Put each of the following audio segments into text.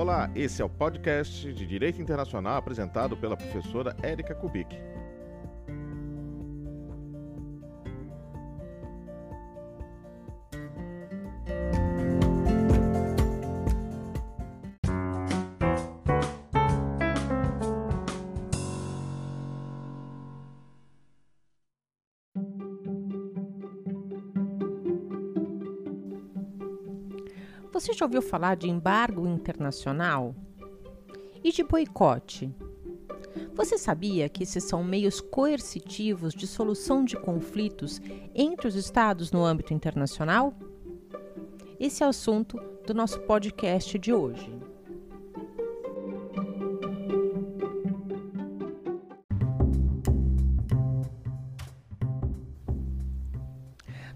Olá, esse é o podcast de Direito Internacional apresentado pela professora Érica Kubik. Você já ouviu falar de embargo internacional? E de boicote? Você sabia que esses são meios coercitivos de solução de conflitos entre os Estados no âmbito internacional? Esse é o assunto do nosso podcast de hoje.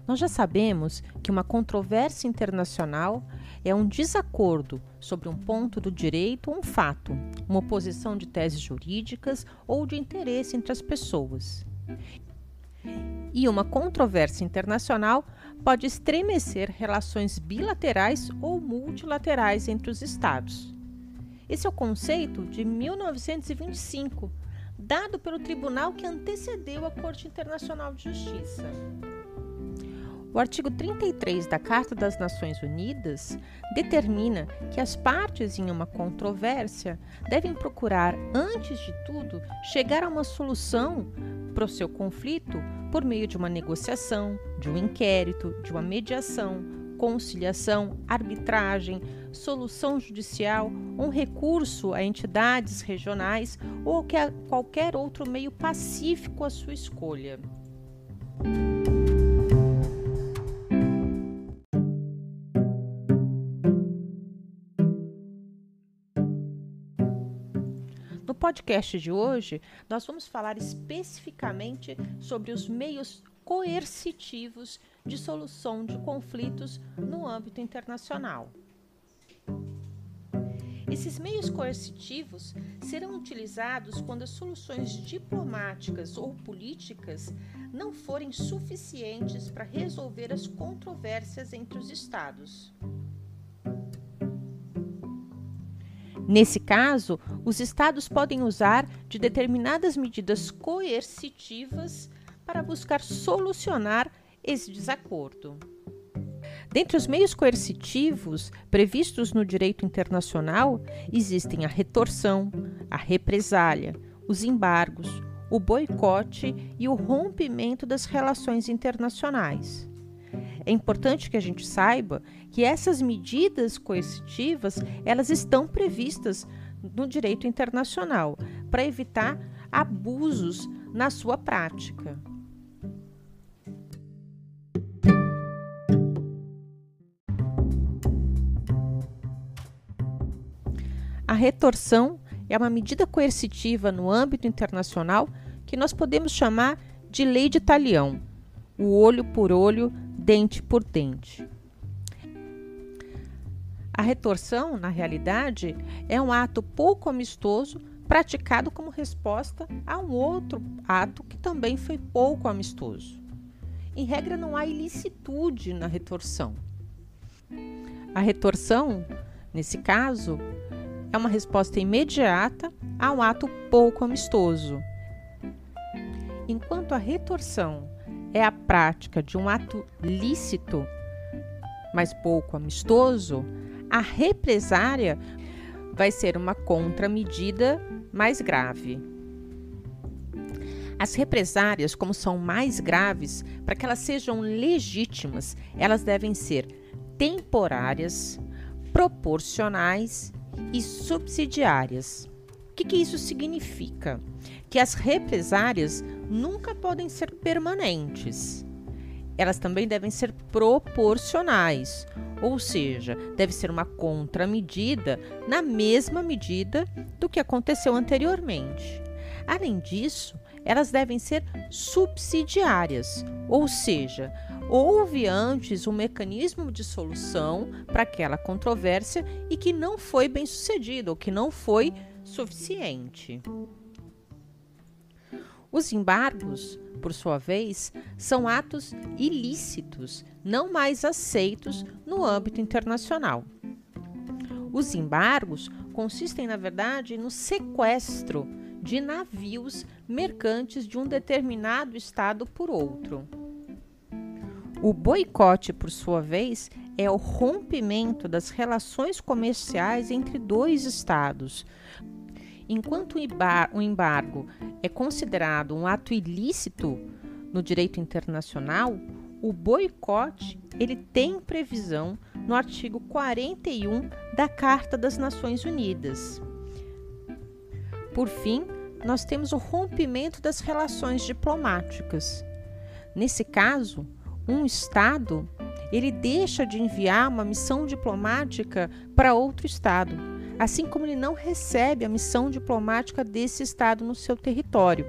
Nós já sabemos que uma controvérsia internacional é um desacordo sobre um ponto do direito ou um fato, uma oposição de teses jurídicas ou de interesse entre as pessoas. E uma controvérsia internacional pode estremecer relações bilaterais ou multilaterais entre os Estados. Esse é o conceito de 1925, dado pelo tribunal que antecedeu a Corte Internacional de Justiça. O artigo 33 da Carta das Nações Unidas determina que as partes em uma controvérsia devem procurar, antes de tudo, chegar a uma solução para o seu conflito por meio de uma negociação, de um inquérito, de uma mediação, conciliação, arbitragem, solução judicial, um recurso a entidades regionais ou qualquer outro meio pacífico à sua escolha. Podcast de hoje, nós vamos falar especificamente sobre os meios coercitivos de solução de conflitos no âmbito internacional. Esses meios coercitivos serão utilizados quando as soluções diplomáticas ou políticas não forem suficientes para resolver as controvérsias entre os Estados. Nesse caso, os estados podem usar de determinadas medidas coercitivas para buscar solucionar esse desacordo. Dentre os meios coercitivos previstos no direito internacional, existem a retorção, a represália, os embargos, o boicote e o rompimento das relações internacionais. É importante que a gente saiba que essas medidas coercitivas, elas estão previstas no direito internacional para evitar abusos na sua prática. A retorção é uma medida coercitiva no âmbito internacional que nós podemos chamar de lei de talião, o olho por olho, dente por dente. A retorção, na realidade, é um ato pouco amistoso praticado como resposta a um outro ato que também foi pouco amistoso. Em regra, não há ilicitude na retorção. A retorção, nesse caso, é uma resposta imediata a um ato pouco amistoso. Enquanto a retorção é a prática de um ato lícito, mas pouco amistoso, a represária vai ser uma contramedida mais grave. As represárias, como são mais graves, para que elas sejam legítimas, elas devem ser temporárias, proporcionais e subsidiárias. O que, que isso significa? Que as represárias nunca podem ser permanentes. Elas também devem ser proporcionais, ou seja, deve ser uma contramedida na mesma medida do que aconteceu anteriormente. Além disso, elas devem ser subsidiárias, ou seja, houve antes um mecanismo de solução para aquela controvérsia e que não foi bem sucedido, ou que não foi suficiente. Os embargos, por sua vez, são atos ilícitos, não mais aceitos no âmbito internacional. Os embargos consistem, na verdade, no sequestro de navios mercantes de um determinado estado por outro. O boicote, por sua vez, é o rompimento das relações comerciais entre dois estados. Enquanto o embargo é considerado um ato ilícito no direito internacional, o boicote ele tem previsão no artigo 41 da Carta das Nações Unidas. Por fim, nós temos o rompimento das relações diplomáticas. Nesse caso, um Estado ele deixa de enviar uma missão diplomática para outro Estado, assim como ele não recebe a missão diplomática desse Estado no seu território.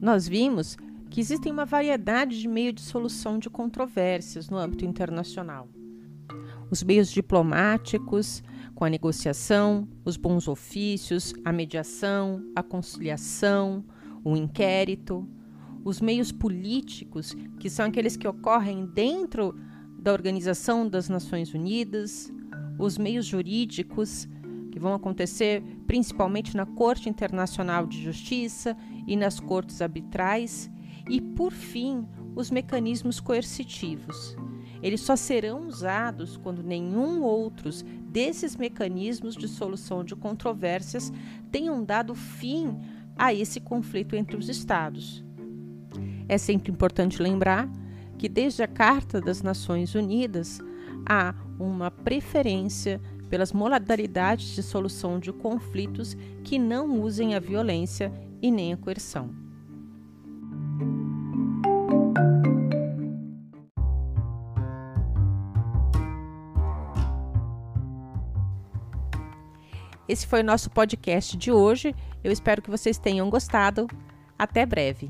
Nós vimos que existem uma variedade de meios de solução de controvérsias no âmbito internacional. Os meios diplomáticos, com a negociação, os bons ofícios, a mediação, a conciliação, o inquérito, os meios políticos, que são aqueles que ocorrem dentro da Organização das Nações Unidas, os meios jurídicos, que vão acontecer principalmente na Corte Internacional de Justiça e nas cortes arbitrais, e, por fim, os mecanismos coercitivos. Eles só serão usados quando nenhum outros desses mecanismos de solução de controvérsias tenham dado fim a esse conflito entre os Estados. É sempre importante lembrar que, desde a Carta das Nações Unidas, há uma preferência pelas modalidades de solução de conflitos que não usem a violência e nem a coerção. Esse foi o nosso podcast de hoje. Eu espero que vocês tenham gostado. Até breve.